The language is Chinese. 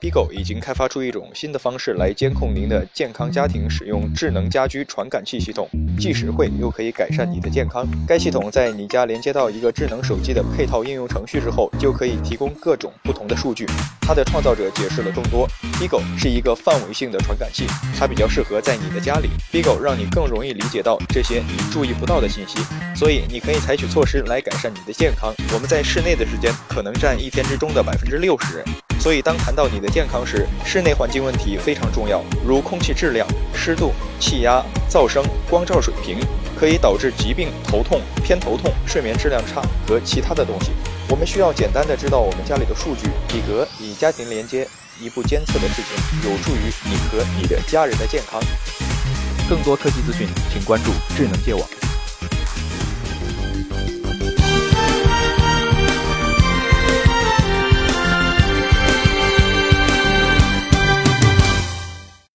，Bigo 已经开发出一种新的方式来监控您的健康家庭使用智能家居传感器系统，既实惠又可以改善你的健康。该系统在你家连接到一个智能手机的配套应用程序之后，就可以提供各种不同的数据。它的创造者解释了众多，Bigo 是一个范围性的传感器，它比较适合在你的家里。Bigo 让你更容易理解到这些你注意不到的信息，所以你可以采取措施来改善你的健康。我们在室内的时间可能占一天之中的百分之六十。所以，当谈到你的健康时，室内环境问题非常重要，如空气质量、湿度、气压、噪声、光照水平，可以导致疾病、头痛、偏头痛、睡眠质量差和其他的东西。我们需要简单的知道我们家里的数据，比格与家庭连接一步监测的事情，有助于你和你的家人的健康。更多科技资讯，请关注智能界网。